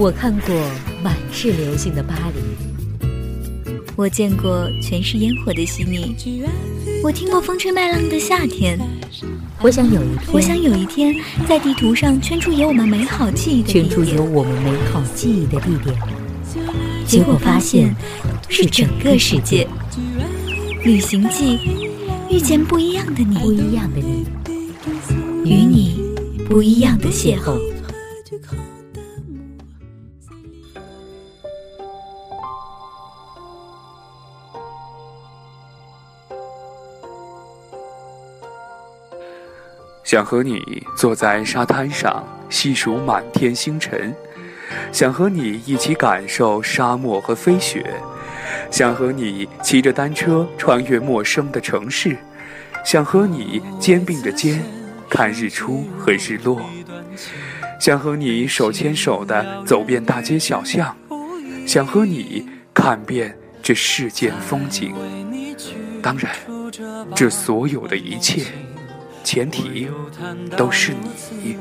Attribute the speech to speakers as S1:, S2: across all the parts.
S1: 我看过满是流星的巴黎，
S2: 我见过全是烟火的悉尼，我听过风吹麦浪的夏天。
S1: 我想有一天，
S2: 我想有一天，在地图上圈出有我们美好记忆的
S1: 圈出有我们美好记忆的地点，
S2: 结果发现是整个世界。旅行记，遇见不一样的你，
S1: 不一样的你，
S2: 与你不一样的邂逅。
S3: 想和你坐在沙滩上细数满天星辰，想和你一起感受沙漠和飞雪，想和你骑着单车穿越陌生的城市，想和你肩并着肩看日出和日落，想和你手牵手的走遍大街小巷，想和你看遍这世间风景。当然，这所有的一切。前提都是你。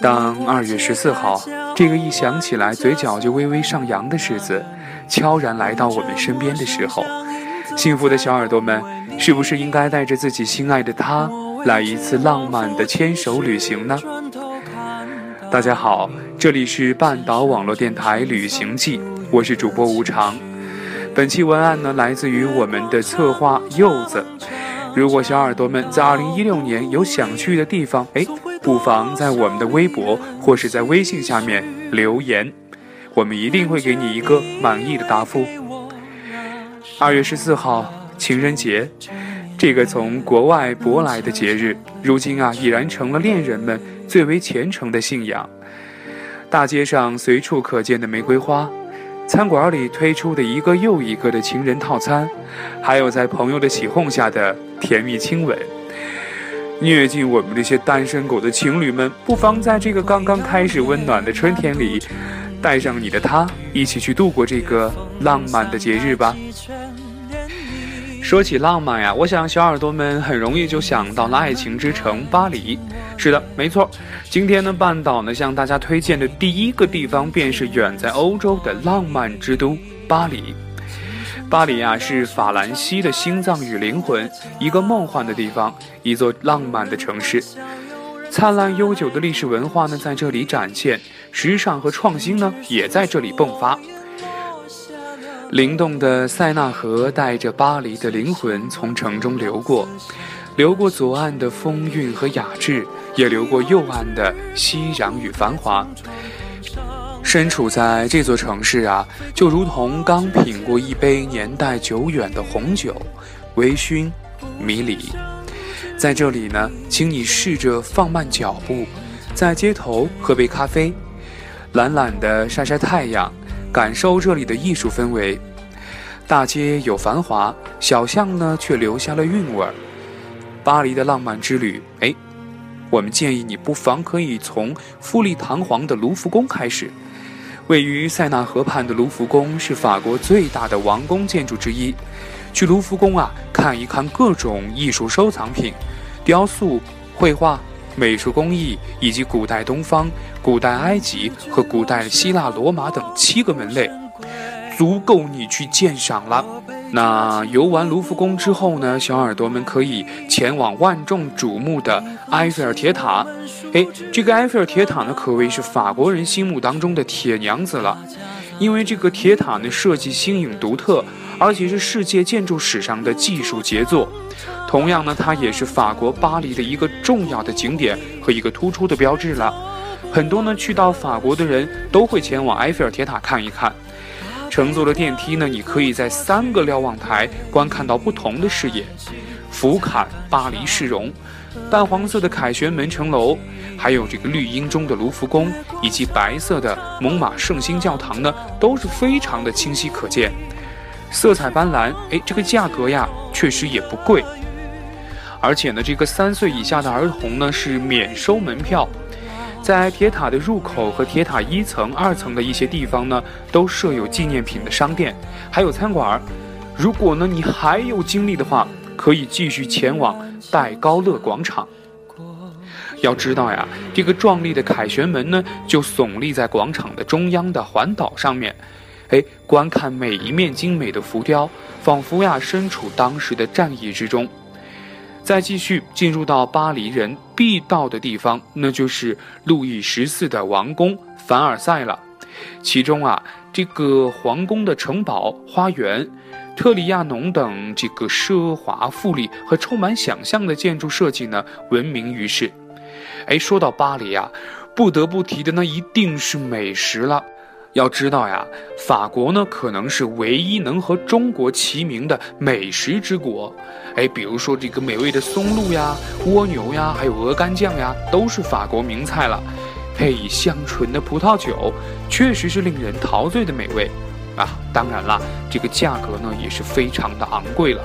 S3: 当二月十四号这个一想起来嘴角就微微上扬的日子悄然来到我们身边的时候，幸福的小耳朵们，是不是应该带着自己心爱的他来一次浪漫的牵手旅行呢？大家好，这里是半岛网络电台旅行记，我是主播无常。本期文案呢，来自于我们的策划柚子。如果小耳朵们在二零一六年有想去的地方，哎，不妨在我们的微博或是在微信下面留言，我们一定会给你一个满意的答复。二月十四号，情人节，这个从国外舶来的节日，如今啊，已然成了恋人们最为虔诚的信仰。大街上随处可见的玫瑰花。餐馆里推出的一个又一个的情人套餐，还有在朋友的起哄下的甜蜜亲吻，虐尽我们这些单身狗的情侣们，不妨在这个刚刚开始温暖的春天里，带上你的他，一起去度过这个浪漫的节日吧。说起浪漫呀，我想小耳朵们很容易就想到了爱情之城巴黎。是的，没错。今天呢，半岛呢向大家推荐的第一个地方便是远在欧洲的浪漫之都巴黎。巴黎啊，是法兰西的心脏与灵魂，一个梦幻的地方，一座浪漫的城市。灿烂悠久的历史文化呢在这里展现，时尚和创新呢也在这里迸发。灵动的塞纳河带着巴黎的灵魂从城中流过，流过左岸的风韵和雅致，也流过右岸的熙攘与繁华。身处在这座城市啊，就如同刚品过一杯年代久远的红酒，微醺迷离。在这里呢，请你试着放慢脚步，在街头喝杯咖啡，懒懒地晒晒太阳。感受这里的艺术氛围，大街有繁华，小巷呢却留下了韵味儿。巴黎的浪漫之旅，哎，我们建议你不妨可以从富丽堂皇的卢浮宫开始。位于塞纳河畔的卢浮宫是法国最大的王宫建筑之一。去卢浮宫啊，看一看各种艺术收藏品、雕塑、绘画。美术工艺以及古代东方、古代埃及和古代希腊罗马等七个门类，足够你去鉴赏了。那游完卢浮宫之后呢，小耳朵们可以前往万众瞩目的埃菲尔铁塔。哎，这个埃菲尔铁塔呢，可谓是法国人心目当中的铁娘子了，因为这个铁塔呢设计新颖独特，而且是世界建筑史上的技术杰作。同样呢，它也是法国巴黎的一个重要的景点和一个突出的标志了。很多呢去到法国的人都会前往埃菲尔铁塔看一看。乘坐了电梯呢，你可以在三个瞭望台观看到不同的视野，俯瞰巴黎市容。淡黄色的凯旋门城楼，还有这个绿荫中的卢浮宫，以及白色的蒙马圣心教堂呢，都是非常的清晰可见，色彩斑斓。哎，这个价格呀，确实也不贵。而且呢，这个三岁以下的儿童呢是免收门票，在铁塔的入口和铁塔一层、二层的一些地方呢，都设有纪念品的商店，还有餐馆。如果呢你还有精力的话，可以继续前往戴高乐广场。要知道呀，这个壮丽的凯旋门呢，就耸立在广场的中央的环岛上面。哎，观看每一面精美的浮雕，仿佛呀身处当时的战役之中。再继续进入到巴黎人必到的地方，那就是路易十四的王宫凡尔赛了。其中啊，这个皇宫的城堡、花园、特里亚农等这个奢华富丽和充满想象的建筑设计呢，闻名于世。哎，说到巴黎啊，不得不提的那一定是美食了。要知道呀，法国呢可能是唯一能和中国齐名的美食之国。哎，比如说这个美味的松露呀、蜗牛呀，还有鹅肝酱呀，都是法国名菜了。配以香醇的葡萄酒，确实是令人陶醉的美味。啊，当然了，这个价格呢也是非常的昂贵了。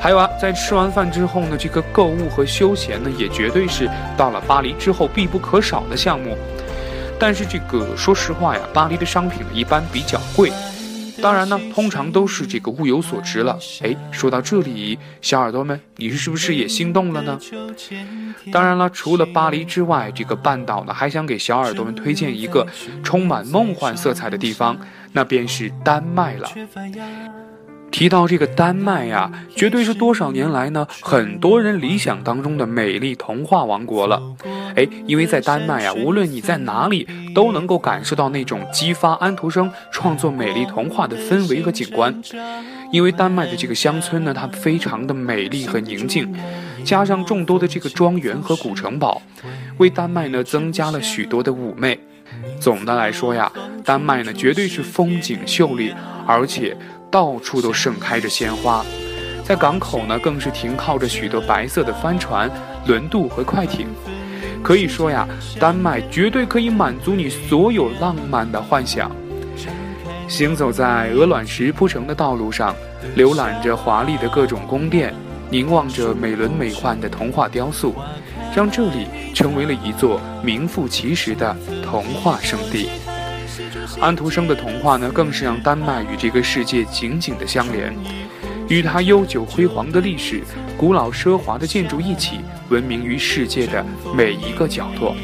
S3: 还有啊，在吃完饭之后呢，这个购物和休闲呢，也绝对是到了巴黎之后必不可少的项目。但是这个说实话呀，巴黎的商品一般比较贵，当然呢，通常都是这个物有所值了。哎，说到这里，小耳朵们，你是不是也心动了呢？当然了，除了巴黎之外，这个半岛呢，还想给小耳朵们推荐一个充满梦幻色彩的地方，那便是丹麦了。提到这个丹麦呀，绝对是多少年来呢，很多人理想当中的美丽童话王国了。哎，因为在丹麦呀，无论你在哪里，都能够感受到那种激发安徒生创作美丽童话的氛围和景观。因为丹麦的这个乡村呢，它非常的美丽和宁静，加上众多的这个庄园和古城堡，为丹麦呢增加了许多的妩媚。总的来说呀，丹麦呢绝对是风景秀丽，而且。到处都盛开着鲜花，在港口呢，更是停靠着许多白色的帆船、轮渡和快艇。可以说呀，丹麦绝对可以满足你所有浪漫的幻想。行走在鹅卵石铺成的道路上，浏览着华丽的各种宫殿，凝望着美轮美奂的童话雕塑，让这里成为了一座名副其实的童话圣地。安徒生的童话呢，更是让丹麦与这个世界紧紧的相连，与它悠久辉煌的历史、古老奢华的建筑一起，闻名于世界的每一个角落。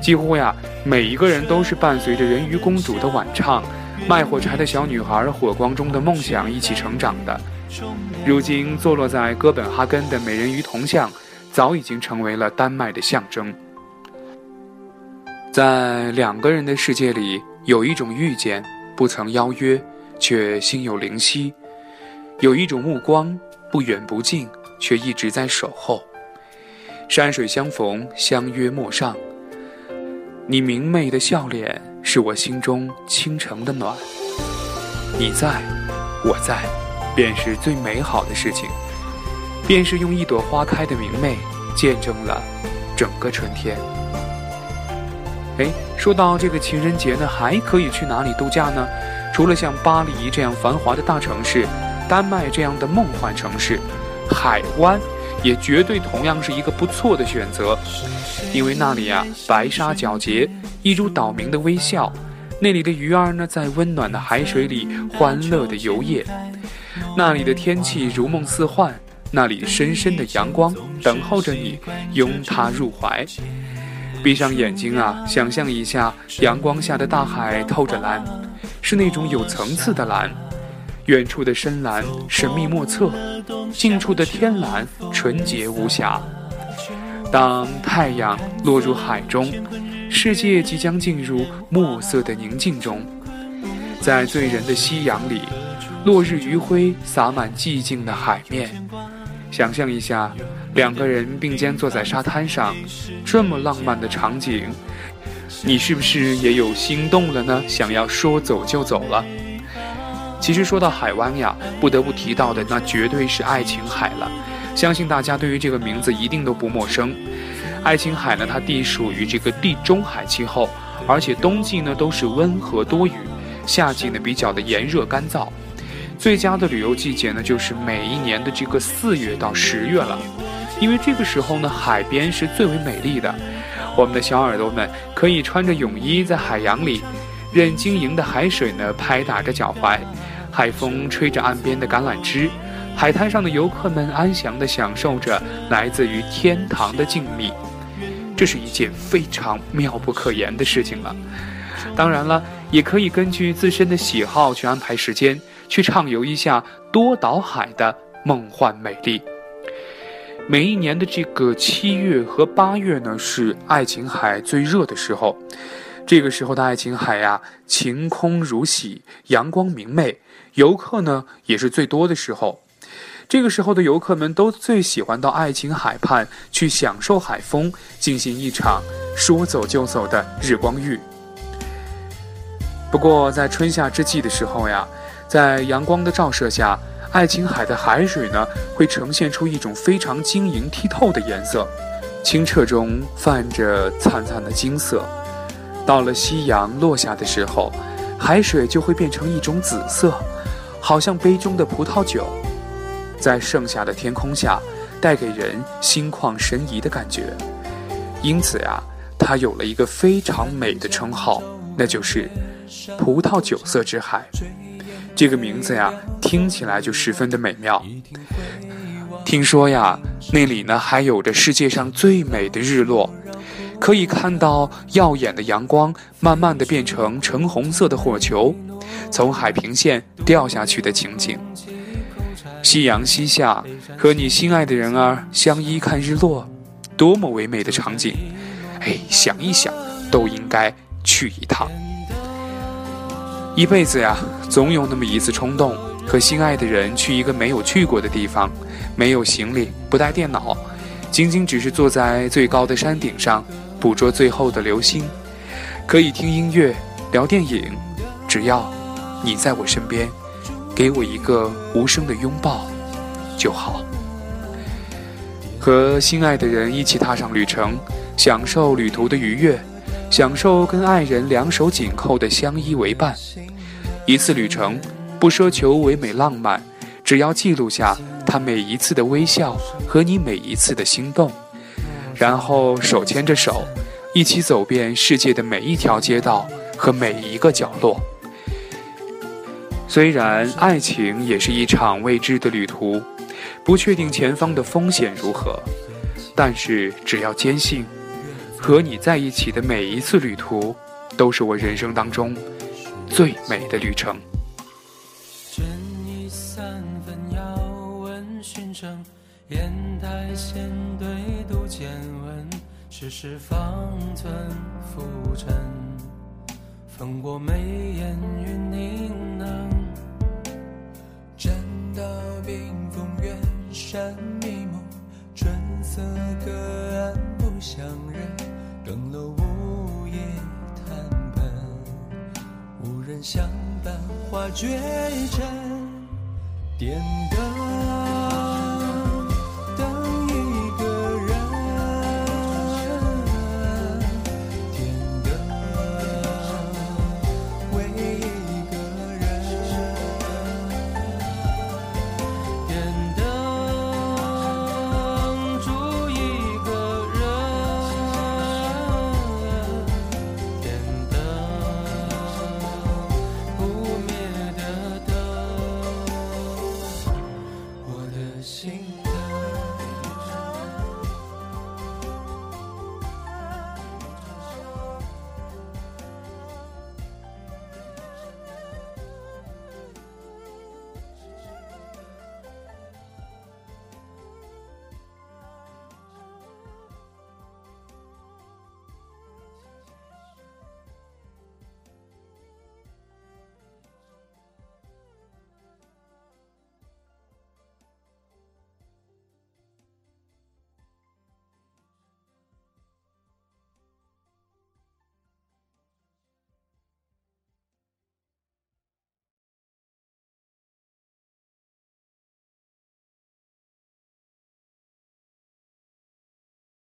S3: 几乎呀，每一个人都是伴随着人鱼公主的晚唱、卖火柴的小女孩火光中的梦想一起成长的。如今坐落在哥本哈根的美人鱼铜像，早已经成为了丹麦的象征。在两个人的世界里。有一种遇见，不曾邀约，却心有灵犀；有一种目光，不远不近，却一直在守候。山水相逢，相约陌上。你明媚的笑脸，是我心中倾城的暖。你在，我在，便是最美好的事情。便是用一朵花开的明媚，见证了整个春天。哎，说到这个情人节呢，还可以去哪里度假呢？除了像巴黎这样繁华的大城市，丹麦这样的梦幻城市，海湾也绝对同样是一个不错的选择。因为那里啊，白沙皎洁，一如岛民的微笑；那里的鱼儿呢，在温暖的海水里欢乐地游曳；那里的天气如梦似幻；那里深深的阳光等候着你，拥它入怀。闭上眼睛啊，想象一下阳光下的大海透着蓝，是那种有层次的蓝。远处的深蓝神秘莫测，近处的天蓝纯洁无瑕。当太阳落入海中，世界即将进入墨色的宁静中。在醉人的夕阳里，落日余晖洒满寂静的海面。想象一下。两个人并肩坐在沙滩上，这么浪漫的场景，你是不是也有心动了呢？想要说走就走了。其实说到海湾呀，不得不提到的那绝对是爱琴海了。相信大家对于这个名字一定都不陌生。爱琴海呢，它地属于这个地中海气候，而且冬季呢都是温和多雨，夏季呢比较的炎热干燥。最佳的旅游季节呢，就是每一年的这个四月到十月了。因为这个时候呢，海边是最为美丽的。我们的小耳朵们可以穿着泳衣在海洋里，任晶莹的海水呢拍打着脚踝，海风吹着岸边的橄榄枝，海滩上的游客们安详地享受着来自于天堂的静谧。这是一件非常妙不可言的事情了。当然了，也可以根据自身的喜好去安排时间，去畅游一下多岛海的梦幻美丽。每一年的这个七月和八月呢，是爱琴海最热的时候。这个时候的爱琴海呀，晴空如洗，阳光明媚，游客呢也是最多的时候。这个时候的游客们都最喜欢到爱琴海畔去享受海风，进行一场说走就走的日光浴。不过在春夏之际的时候呀，在阳光的照射下，爱琴海的海水呢会呈现出一种非常晶莹剔透的颜色，清澈中泛着灿灿的金色。到了夕阳落下的时候，海水就会变成一种紫色，好像杯中的葡萄酒，在盛夏的天空下，带给人心旷神怡的感觉。因此呀，它有了一个非常美的称号，那就是“葡萄酒色之海”。这个名字呀，听起来就十分的美妙。听说呀，那里呢还有着世界上最美的日落。可以看到耀眼的阳光慢慢的变成橙红色的火球，从海平线掉下去的情景。夕阳西下，和你心爱的人儿相依看日落，多么唯美的场景！哎，想一想都应该去一趟。一辈子呀，总有那么一次冲动，和心爱的人去一个没有去过的地方，没有行李，不带电脑，仅仅只是坐在最高的山顶上。捕捉最后的流星，可以听音乐、聊电影，只要你在我身边，给我一个无声的拥抱就好。和心爱的人一起踏上旅程，享受旅途的愉悦，享受跟爱人两手紧扣的相依为伴。一次旅程，不奢求唯美浪漫，只要记录下他每一次的微笑和你每一次的心动。然后手牵着手，一起走遍世界的每一条街道和每一个角落。虽然爱情也是一场未知的旅途，不确定前方的风险如何，但是只要坚信，和你在一起的每一次旅途，都是我人生当中最美的旅程。烟台县对渡见闻，世事方寸浮沉，风过眉眼云凝能。栈道冰封远山迷蒙，春色隔岸不相认。更楼午夜谈本，无人相伴花绝尘。点灯。